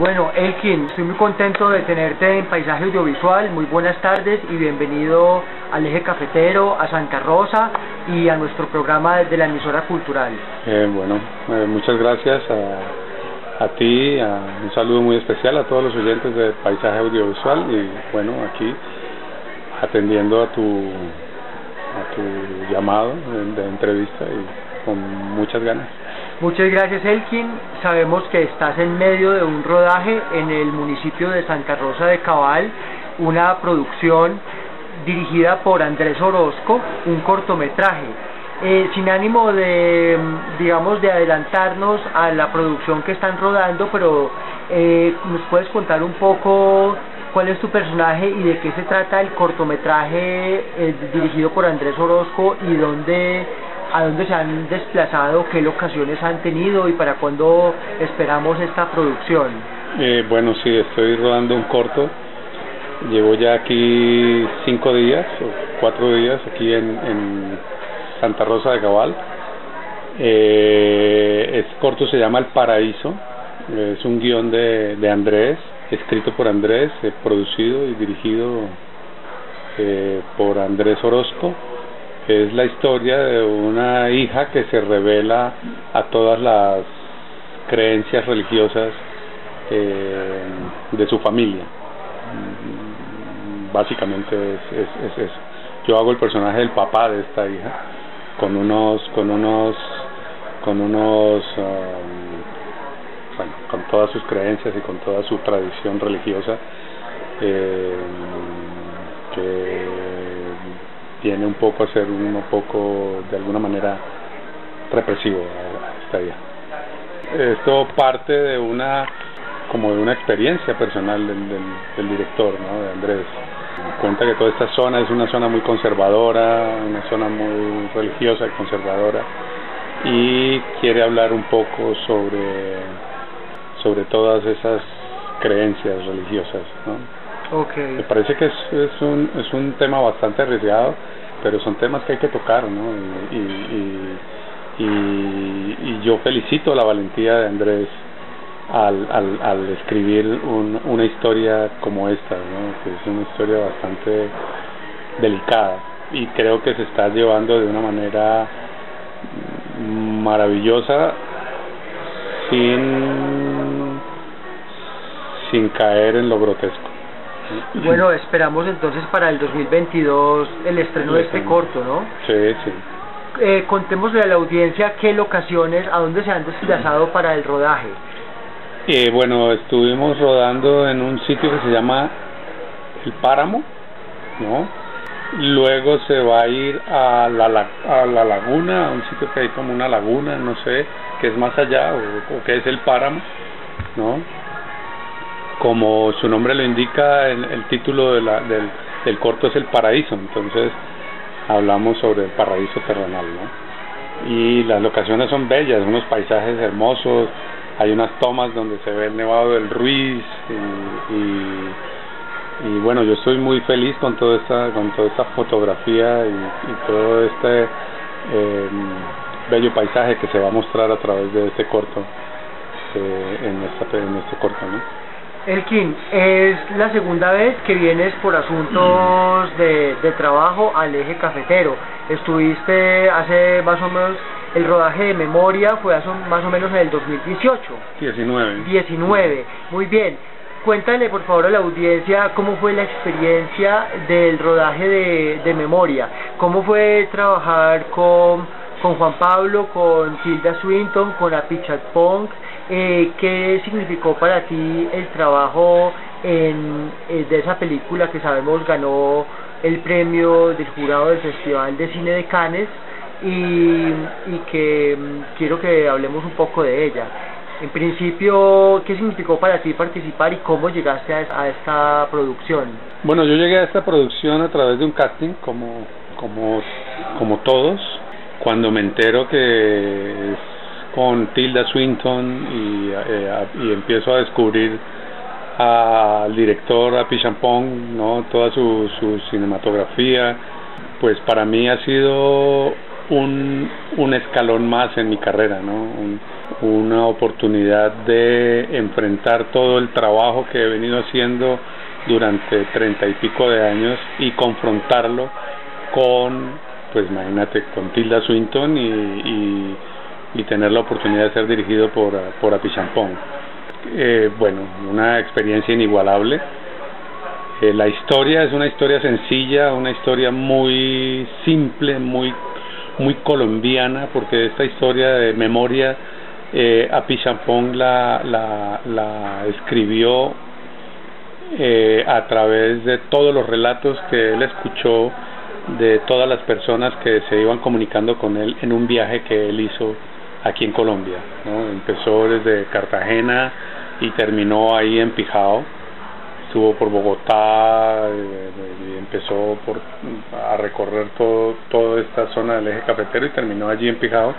Bueno, Elkin, estoy muy contento de tenerte en Paisaje Audiovisual. Muy buenas tardes y bienvenido al Eje Cafetero, a Santa Rosa y a nuestro programa de la emisora cultural. Eh, bueno, eh, muchas gracias a, a ti, a- un saludo muy especial a todos los oyentes de Paisaje Audiovisual y bueno, aquí atendiendo a tu, a tu llamado de, de entrevista y con muchas ganas. Muchas gracias, Elkin. Sabemos que estás en medio de un rodaje en el municipio de Santa Rosa de Cabal, una producción dirigida por Andrés Orozco, un cortometraje. Eh, sin ánimo de, digamos, de adelantarnos a la producción que están rodando, pero eh, ¿nos puedes contar un poco cuál es tu personaje y de qué se trata el cortometraje eh, dirigido por Andrés Orozco y dónde a dónde se han desplazado, qué locaciones han tenido y para cuándo esperamos esta producción. Eh, bueno, sí, estoy rodando un corto. Llevo ya aquí cinco días o cuatro días aquí en, en Santa Rosa de Cabal. Eh, es corto, se llama El Paraíso. Es un guion de, Andrés, escrito por Andrés, eh, producido y dirigido eh, por Andrés Orozco. Es la historia de una hija que se revela a todas las creencias religiosas eh, de su familia. Mm, Básicamente es, es, es eso. Yo hago el personaje del papá de esta hija con unos con unos con unos um, bueno, con todas sus creencias y con toda su tradición religiosa eh, que tiene un poco a ser un poco de alguna manera represivo. Esto parte de una como de una experiencia personal del, del, director, ¿no? de Andrés. Cuenta que toda esta zona es una zona muy conservadora, una zona muy religiosa y conservadora, y quiere hablar un poco sobre, sobre todas esas creencias religiosas. Me parece que es, es, un, es un tema bastante arriesgado, pero son temas que hay que tocar, ¿no? Y, y, y yo felicito la valentía de Andrés al, al, al escribir un, una historia como esta, ¿no? Que es una historia bastante delicada y creo que se está llevando de una manera maravillosa sin sin caer en lo grotesco. Bueno, esperamos entonces para el 2022 el estreno de este corto, ¿no? Sí, sí. Eh, contémosle a la audiencia qué locaciones, a dónde se han desplazado para el rodaje. Eh, bueno, estuvimos rodando en un sitio que se llama El Páramo, ¿no? Luego se va a ir a la, a la laguna, a un sitio que hay como una laguna, no sé, que es más allá, o, o que es el Páramo, ¿no? Como su nombre lo indica, el, título del, corto es El Paraíso, entonces hablamos sobre el paraíso terrenal, ¿no? Y las locaciones son bellas, unos paisajes hermosos, hay unas tomas donde se ve el Nevado del Ruiz y, bueno, yo estoy muy feliz con toda esta, con toda esta fotografía y, todo este eh, bello paisaje que se va a mostrar a través de este corto, eh, en, en este corto, ¿no? Elkin, es la segunda vez que vienes por asuntos de, de trabajo al eje cafetero. Estuviste hace más o menos El rodaje de memoria fue más o menos en el 2018. 19. 19, muy bien. Cuéntale por favor a la audiencia cómo fue la experiencia del rodaje de, de memoria, cómo fue trabajar con, con Juan Pablo, con Tilda Swinton, con Apichat Pong, eh, ¿qué significó para ti el trabajo en, eh, de esa película que sabemos ganó el premio del jurado del Festival de Cine de Cannes y, y que mm, quiero que hablemos un poco de ella? En principio, ¿qué significó para ti participar y cómo llegaste a, esta producción? Bueno, yo llegué a esta producción a través de un casting, como, como, como todos. Cuando me entero que con Tilda Swinton y, eh, y empiezo a descubrir al director, a Pichampong, ¿no? toda su, cinematografía, pues para mí ha sido un, un escalón más en mi carrera, ¿no? una oportunidad de enfrentar todo el trabajo que he venido haciendo durante treinta y pico de años y confrontarlo con, pues imagínate, con Tilda Swinton y, y tener la oportunidad de ser dirigido por, por Apichampón. Eh, bueno, una experiencia inigualable. Eh, la historia es una historia sencilla, una historia muy simple, muy muy colombiana, porque esta historia de memoria eh, Api la, la, la escribió eh, a través de todos los relatos que él escuchó de todas las personas que se iban comunicando con él en un viaje que él hizo aquí en Colombia. ¿no? Empezó desde Cartagena y terminó ahí en Pijao. Estuvo por Bogotá eh, y empezó por, a recorrer todo, toda esta zona del eje cafetero y terminó allí en Pijao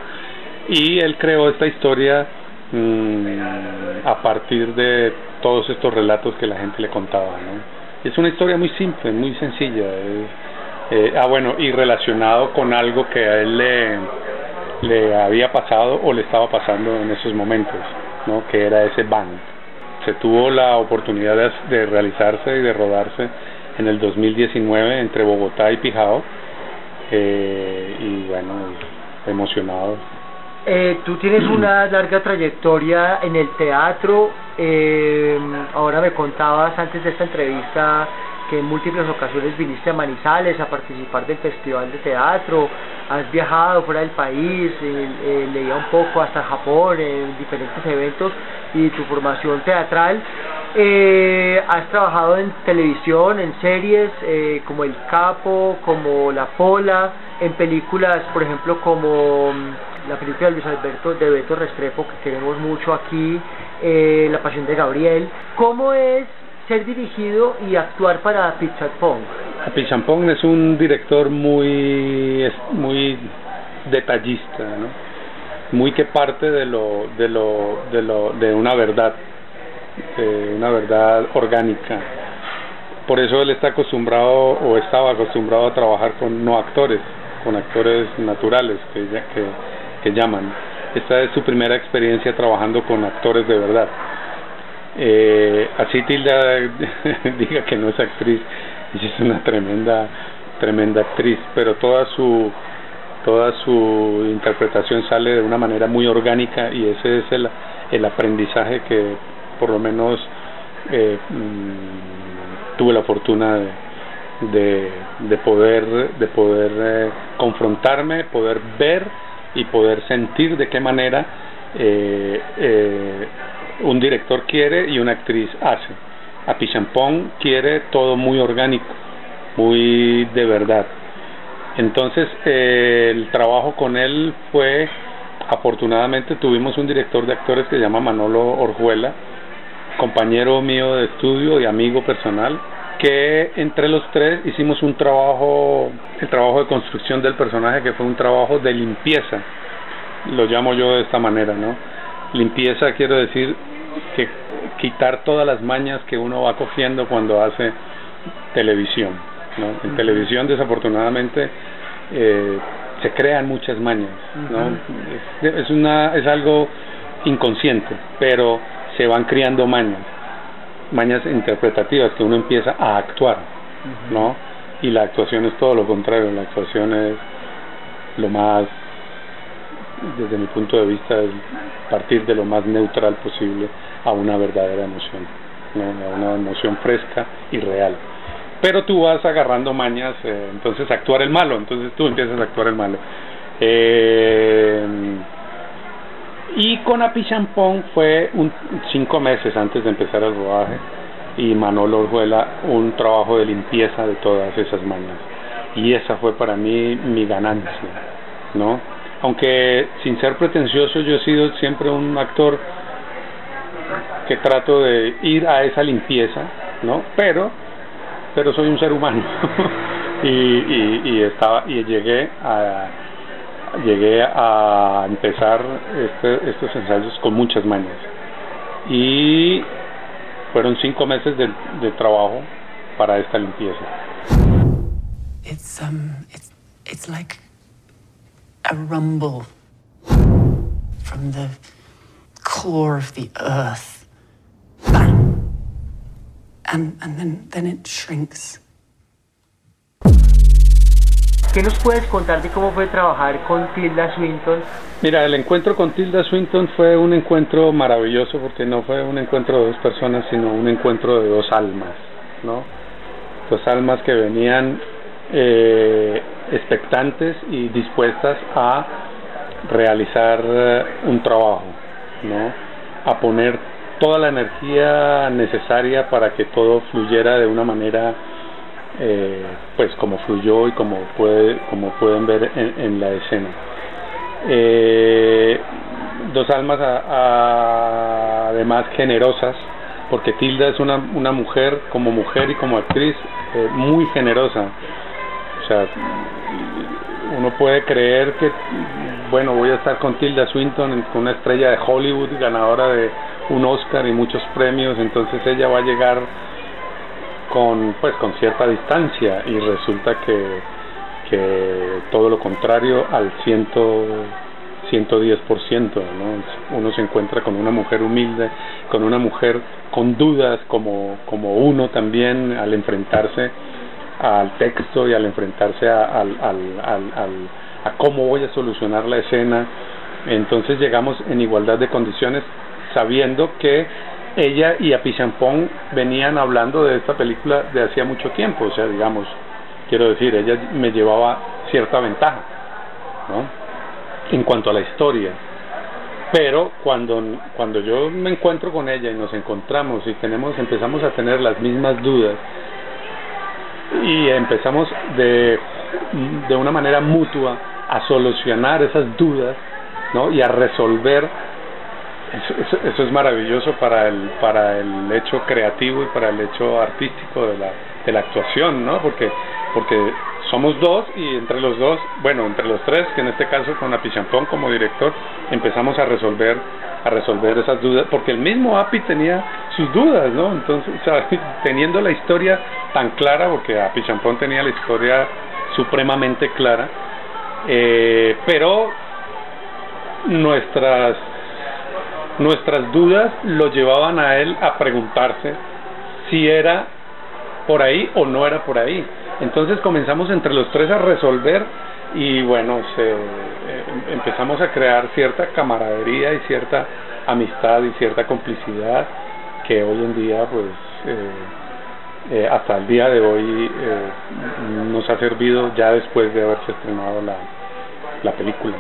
y él creó esta historia mmm, a partir de todos estos relatos que la gente le contaba. ¿no? Es una historia muy simple, muy sencilla. Eh, ah, bueno, y relacionado con algo que a él le, le había pasado o le estaba pasando en esos momentos, ¿no? que era ese band. Se tuvo la oportunidad de, de realizarse y de rodarse en el 2019 entre Bogotá y Pijao. Eh, y bueno, emocionado eh, tú tienes una larga trayectoria en el teatro. Eh, ahora me contabas antes de esta entrevista que en múltiples ocasiones viniste a Manizales a participar del Festival de Teatro. Has viajado fuera del país, eh, eh leía un poco hasta Japón en diferentes eventos y tu formación teatral. Eh, has trabajado en televisión, en series eh, como El Capo, como La Pola, en películas, por ejemplo, como la película de Luis Alberto de Beto Restrepo que queremos mucho aquí, eh, La Pasión de Gabriel. ¿Cómo es ser dirigido y actuar para Pichampong? Pichampong es un director muy muy detallista, ¿no? muy que parte de lo de lo de lo de una verdad, de una verdad orgánica. Por eso él está acostumbrado o estaba acostumbrado a trabajar con no actores, con actores naturales que, que que llaman. Esta es su primera experiencia trabajando con actores de verdad. Eh, así Tilda diga que no es actriz, es una tremenda, tremenda actriz, pero toda su toda su interpretación sale de una manera muy orgánica y ese es el, el aprendizaje que por lo menos eh, mm, tuve la fortuna de, de, de poder de poder eh, confrontarme, poder ver y poder sentir de qué manera eh, eh, un director quiere y una actriz hace. A Pichampón quiere todo muy orgánico, muy de verdad. Entonces eh, el trabajo con él fue, afortunadamente tuvimos un director de actores que se llama Manolo Orjuela, compañero mío de estudio y amigo personal, que entre los tres hicimos un trabajo, el trabajo de construcción del personaje que fue un trabajo de limpieza, lo llamo yo de esta manera, ¿no? Limpieza quiero decir que quitar todas las mañas que uno va cogiendo cuando hace televisión, ¿no? En televisión desafortunadamente eh, se crean muchas mañas, ¿no? es, una es algo inconsciente, pero se van criando mañas mañas interpretativas que uno empieza a actuar, ¿no? Y la actuación es todo lo contrario, la actuación es lo más desde mi punto de vista, es partir de lo más neutral posible a una verdadera emoción, a una emoción fresca y real. Pero tú vas agarrando mañas, eh, entonces actuar el malo, entonces tú empiezas a actuar el malo. Eh, y con Apichampón fue un, cinco meses antes de empezar el rodaje y Manolo Orjuela un trabajo de limpieza de todas esas mañas. Y esa fue para mí mi ganancia, ¿no? Aunque sin ser pretencioso yo he sido siempre un actor que trato de ir a esa limpieza, ¿no? Pero, pero soy un ser humano y, y, estaba y llegué a llegué a empezar este, estos ensayos con muchas mañas y fueron cinco meses de, trabajo para esta limpieza. It's um, a rumble from the core of the earth, bang, and and then then it shrinks. ¿Qué nos puedes contar de cómo fue trabajar con Tilda Swinton? Mira, el encuentro con Tilda Swinton fue un encuentro maravilloso porque no fue un encuentro de dos personas, sino un encuentro de dos almas, ¿no? Dos almas que venían eh, expectantes y dispuestas a realizar eh, un trabajo, ¿no? A poner toda la energía necesaria para que todo fluyera de una manera eh, pues como fluyó y como puede como pueden ver en, la escena dos almas además generosas porque Tilda es una, una mujer como mujer y como actriz muy generosa sea uno puede creer que bueno voy a estar con Tilda Swinton una estrella de Hollywood ganadora de un Oscar y muchos premios entonces ella va a llegar con pues con cierta distancia y resulta que, que todo lo contrario al ciento 110%, ¿no? Uno se encuentra con una mujer humilde, con una mujer con dudas como, como uno también al enfrentarse al texto y al enfrentarse a, al, a cómo voy a solucionar la escena. Entonces llegamos en igualdad de condiciones sabiendo que ella y Apichampón venían hablando de esta película de hacía mucho tiempo, o sea, digamos, quiero decir, ella me llevaba cierta ventaja, ¿no? En cuanto a la historia. Pero cuando, cuando yo me encuentro con ella y nos encontramos y tenemos, empezamos a tener las mismas dudas y empezamos de, de una manera mutua a solucionar esas dudas, ¿no? Y a resolver eso, eso, es maravilloso para el, para el hecho creativo y para el hecho artístico de la, de la actuación, ¿no? Porque, porque somos dos y entre los dos, bueno, entre los tres, que en este caso con Apichampón como director, empezamos a resolver a resolver esas dudas, porque el mismo Api tenía sus dudas, ¿no? Entonces, teniendo la historia tan clara, porque Apichampón tenía la historia supremamente clara, eh, pero nuestras nuestras dudas lo llevaban a él a preguntarse si era por ahí o no era por ahí. Entonces comenzamos entre los tres a resolver y bueno, se, eh, empezamos a crear cierta camaradería y cierta amistad y cierta complicidad que hoy en día pues eh, eh, hasta el día de hoy nos ha servido ya después de haberse estrenado la, la película.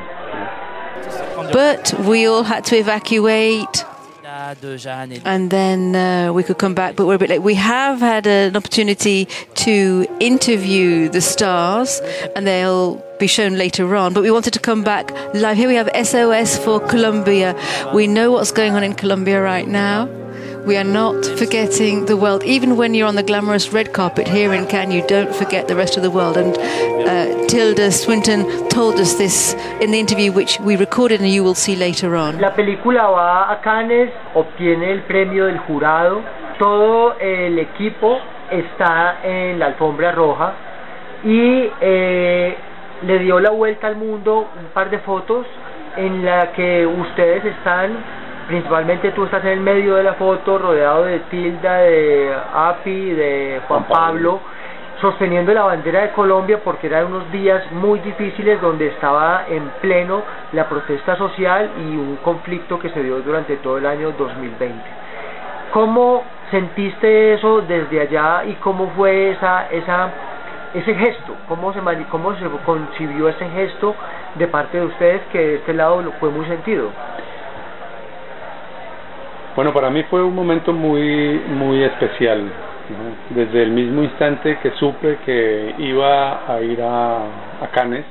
But we all had to evacuate. And then uh, we could come back, but we're a bit late. We have had an opportunity to interview the stars, and they'll be shown later on. But we wanted to come back live. Here we have SOS for Colombia. We know what's going on in Colombia right now. We are not forgetting the world. Even when you're on the glamorous red carpet here in Cannes, you don't forget the rest of the world. And uh, Tilda Swinton told us this in the interview, which we recorded and you will see later on. La película va a Cannes, obtiene el premio del jurado. Todo el equipo está en la alfombra roja y eh, le dio la vuelta al mundo un par de fotos en la que ustedes están principalmente tú estás en el medio de la foto, rodeado de Tilda, de Api, de Juan Pablo. sosteniendo la bandera de Colombia porque eran unos días muy difíciles donde estaba en pleno la protesta social y un conflicto que se dio durante todo el año 2020. ¿Cómo sentiste eso desde allá y cómo fue esa, esa, ese gesto? ¿Cómo se, ¿Cómo se concibió ese gesto de parte de ustedes que de este lado fue muy sentido? Bueno, para mí fue un momento muy, muy especial. Desde el mismo instante que supe que iba a ir a, a Cannes,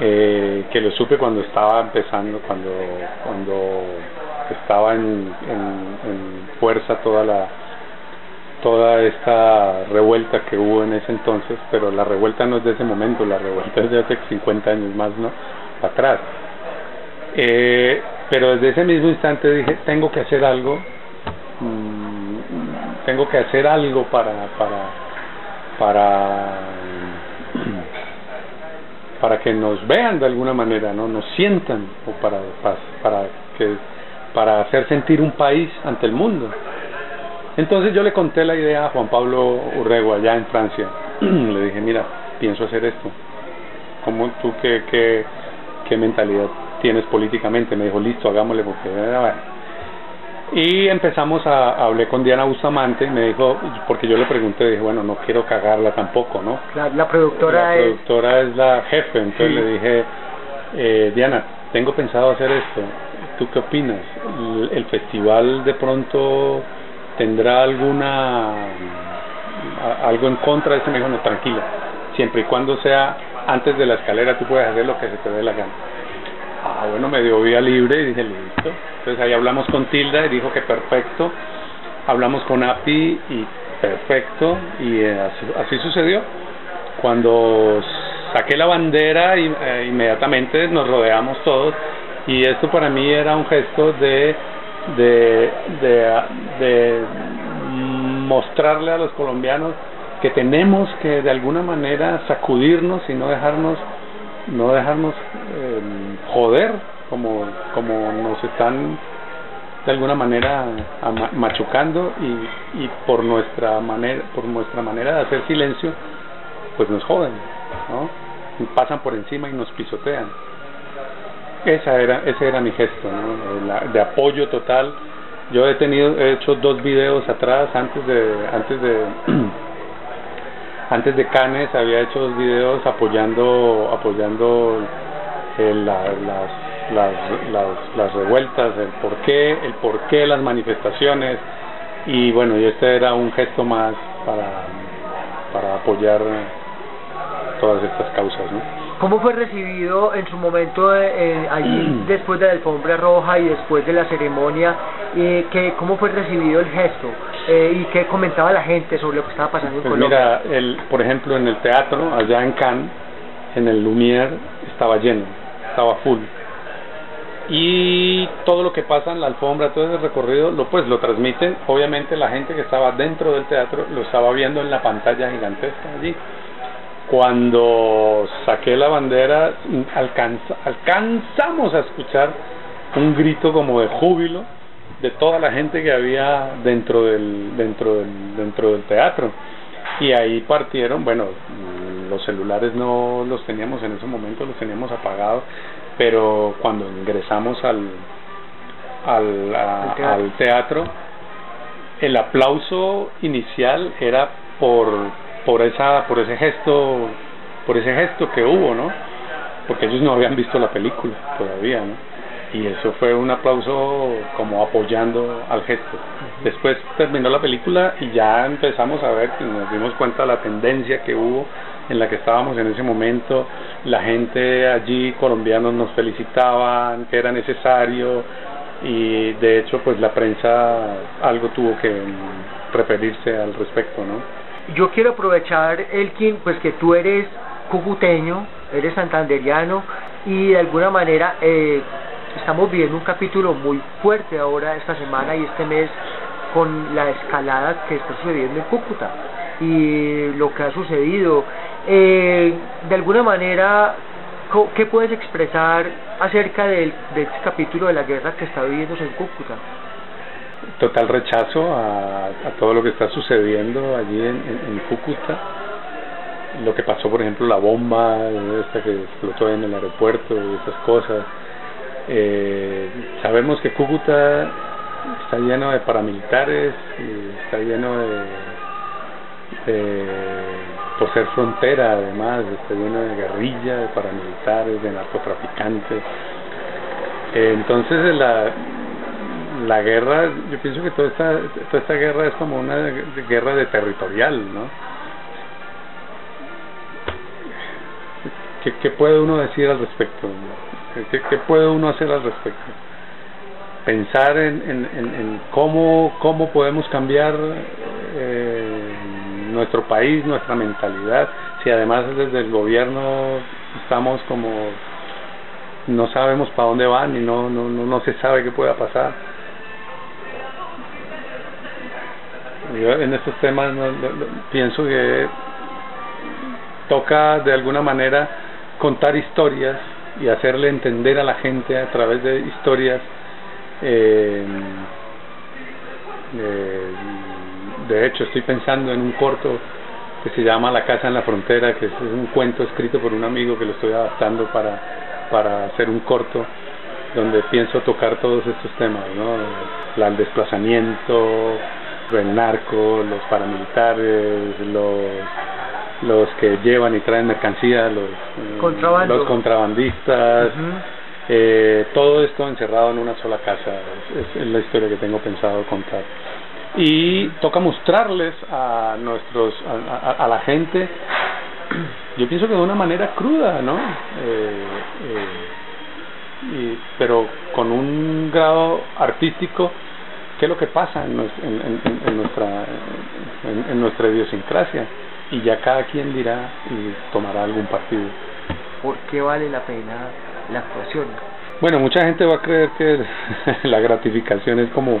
eh, que lo supe cuando estaba empezando, cuando, cuando estaba en, en, fuerza toda la toda esta revuelta que hubo en ese entonces, pero la revuelta no es de ese momento, la revuelta es de hace 50 años más, ¿no? Atrás. Eh, pero desde ese mismo instante dije, tengo que hacer algo, mmm, tengo que hacer algo para, para, para, para que nos vean de alguna manera, ¿no? Nos sientan, o para, para, para que para hacer sentir un país ante el mundo. Entonces yo le conté la idea a Juan Pablo Urrego allá en Francia. le dije, mira, pienso hacer esto. ¿Cómo tú qué, qué, qué mentalidad tienes políticamente? Me dijo, listo, hagámosle porque... Y empezamos a, hablé con Diana Bustamante y me dijo, porque yo le pregunté, dije, bueno, no quiero cagarla tampoco, ¿no? La, la productora la productora es... la jefe, entonces le dije, eh, Diana, tengo pensado hacer esto, ¿tú qué opinas? ¿El, festival de pronto tendrá alguna algo en contra de eso? Me dijo, no, tranquila, siempre y cuando sea antes de la escalera tú puedes hacer lo que se te dé la gana. Ah, bueno, me dio vía libre y dije, listo. Entonces ahí hablamos con Tilda y dijo que perfecto. Hablamos con API y perfecto. Y eh, así, sucedió. Cuando saqué la bandera, eh, inmediatamente nos rodeamos todos y esto para mí era un gesto de, de, mostrarle a los colombianos que tenemos que de alguna manera sacudirnos y no dejarnos no dejarnos eh, joder como como nos están de alguna manera machucando y, y por nuestra manera por nuestra manera de hacer silencio pues nos joden no pasan por encima y nos pisotean. Esa era, ese era mi gesto, de apoyo total. Yo he tenido, he hecho dos videos atrás antes de, antes de, antes de Canes había hecho dos videos apoyando, apoyando eh, las, las, las, las revueltas, el porqué, el porqué las manifestaciones y bueno, y este era un gesto más para, para apoyar todas estas causas, ¿no? ¿Cómo fue recibido en su momento eh, allí después de la alfombra roja y después de la ceremonia? Eh, que, ¿Cómo fue recibido el gesto? Eh, ¿Y qué comentaba la gente sobre lo que estaba pasando en pues Colombia? Mira, el, por ejemplo, en el teatro, allá en Cannes, en el Lumière, estaba lleno, estaba full. Y todo lo que pasa en la alfombra, todo ese recorrido, lo pues lo transmiten. Obviamente la gente que estaba dentro del teatro lo estaba viendo en la pantalla gigantesca allí cuando saqué la bandera alcanza, alcanzamos a escuchar un grito como de júbilo de toda la gente que había dentro del dentro del dentro del teatro. Y ahí partieron bueno los celulares no los teníamos en ese momento los teníamos apagados pero cuando ingresamos al al, al teatro el aplauso inicial era por por esa por ese gesto por ese gesto que hubo no porque ellos no habían visto la película todavía no y eso fue un aplauso como apoyando al gesto. Después terminó la película y ya empezamos a ver nos dimos cuenta de la tendencia que hubo en la que estábamos en ese momento. La gente allí colombianos nos felicitaban que era necesario y de hecho pues la prensa algo tuvo que referirse al respecto no yo quiero aprovechar, Elkin, pues que tú eres cucuteño, eres santanderiano y de alguna manera eh, estamos viviendo un capítulo muy fuerte ahora esta semana y este mes con la escalada que está sucediendo en Cúcuta y lo que ha sucedido. Eh, de alguna manera, ¿qué puedes expresar acerca del, de este capítulo de la guerra que está viviéndose en Cúcuta? total rechazo a, todo lo que está sucediendo allí en, Cúcuta. Lo que pasó, por ejemplo, la bomba esta que explotó en el aeropuerto y esas cosas. Eh, sabemos que Cúcuta está lleno de paramilitares y está lleno de, de por ser frontera además, está lleno de guerrilla, de paramilitares, de narcotraficantes. entonces la, la guerra, yo pienso que toda esta, toda esta guerra es como una guerra de territorial, ¿no? ¿Qué, qué puede uno decir al respecto? ¿Qué, ¿Qué, puede uno hacer al respecto? Pensar en, en, cómo, cómo podemos cambiar eh, nuestro país, nuestra mentalidad, si además desde el gobierno estamos como no sabemos para dónde van y no, no, no, no se sabe qué pueda pasar. Yo en estos temas pienso que toca de alguna manera contar historias y hacerle entender a la gente a través de historias eh, eh, de hecho estoy pensando en un corto que se llama La casa en la frontera, que es un cuento escrito por un amigo que lo estoy adaptando para, para hacer un corto donde pienso tocar todos estos temas, ¿no? El desplazamiento, el narco, los paramilitares, los los que llevan y traen mercancía, los, eh, los contrabandistas, eh, todo esto encerrado en una sola casa, es, la historia que tengo pensado contar. Y toca mostrarles a nuestros, a, a, la gente, yo pienso que de una manera cruda, ¿no? Eh, y, pero con un grado artístico qué es lo que pasa en, en, nuestra en, nuestra idiosincrasia y ya cada quien dirá y tomará algún partido. ¿Por qué vale la pena la actuación? Bueno, mucha gente va a creer que la gratificación es como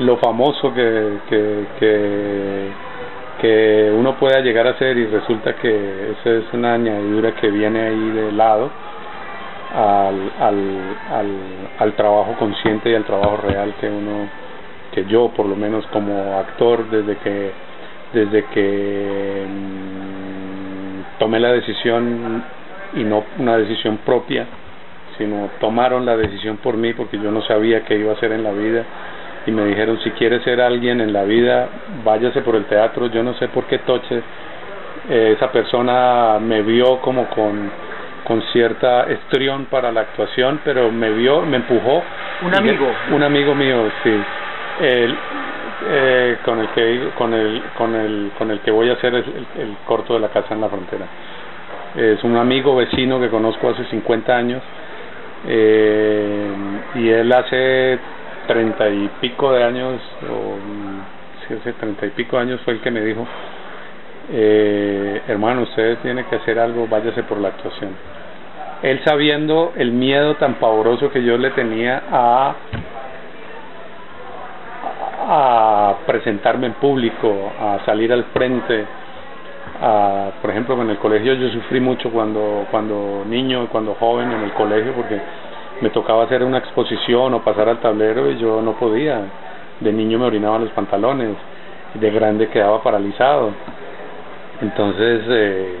lo famoso que, que, que, que uno pueda llegar a hacer y resulta que esa es una añadidura que viene ahí de lado al, al, al, al trabajo consciente y al trabajo real que uno que yo por lo menos como actor desde que desde que mm, tomé la decisión y no una decisión propia sino tomaron la decisión por mí porque yo no sabía qué iba a hacer en la vida y me dijeron si quiere ser alguien en la vida váyase por el teatro yo no sé por qué toche eh, esa persona me vio como con con cierta estrión para la actuación pero me vio me empujó un amigo. un amigo mío sí. El, eh, con el que con el con el con el que voy a hacer el, el, corto de la casa en la frontera. Es un amigo vecino que conozco hace 50 años eh, y él hace treinta y pico de años o si hace treinta y pico años fue el que me dijo eh, hermano usted tiene que hacer algo váyase por la actuación. Él sabiendo el miedo tan pavoroso que yo le tenía a a presentarme en público, a salir al frente. A, por ejemplo, en el colegio yo sufrí mucho cuando, cuando niño, cuando joven en el colegio, porque me tocaba hacer una exposición o pasar al tablero y yo no podía. De niño me orinaban los pantalones y de grande quedaba paralizado. Entonces, eh,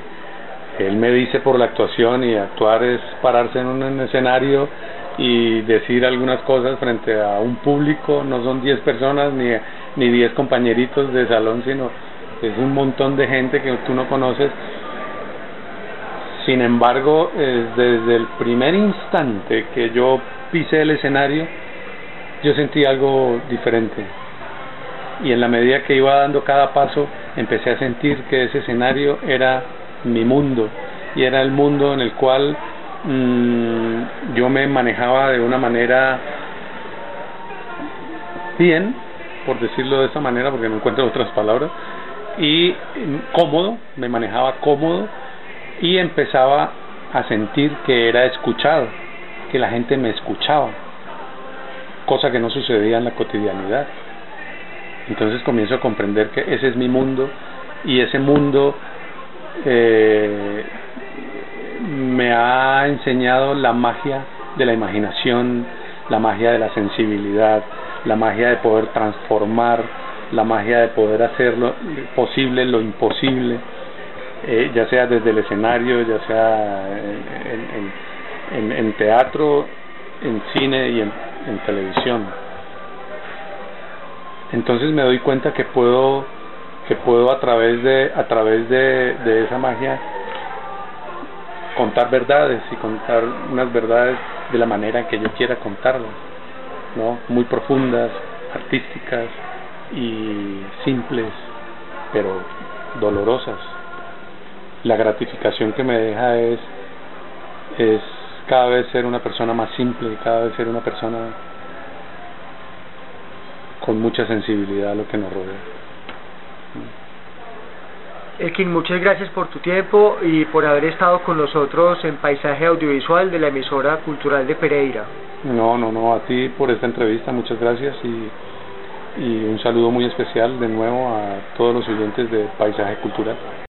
él me dice por la actuación y actuar es pararse en un escenario y decir algunas cosas frente a un público, no son 10 personas ni, ni 10 compañeritos de salón, sino es un montón de gente que tú no conoces. Sin embargo, desde el primer instante que yo pisé el escenario, yo sentí algo diferente. Y en la medida que iba dando cada paso, empecé a sentir que ese escenario era mi mundo y era el mundo en el cual Mm, yo me manejaba de una manera bien, por decirlo de esa manera, porque no encuentro otras palabras, y cómodo, me manejaba cómodo y empezaba a sentir que era escuchado, que la gente me escuchaba, cosa que no sucedía en la cotidianidad. Entonces comienzo a comprender que ese es mi mundo y ese mundo eh, me ha enseñado la magia de la imaginación, la magia de la sensibilidad, la magia de poder transformar, la magia de poder hacer lo posible lo imposible, eh, ya sea desde el escenario, ya sea en, en, teatro, en cine y en, televisión. Entonces me doy cuenta que puedo que puedo a través de a través de esa magia contar verdades y contar unas verdades de la manera en que yo quiera contarlas, ¿no? Muy profundas, artísticas y simples, pero dolorosas. La gratificación que me deja es es cada vez ser una persona más simple, cada vez ser una persona con mucha sensibilidad a lo que nos rodea. Elkin, muchas gracias por tu tiempo y por haber estado con nosotros en Paisaje Audiovisual de la emisora cultural de Pereira. No, no, no, a ti por esta entrevista, muchas gracias y, y un saludo muy especial de nuevo a todos los oyentes de Paisaje Cultural.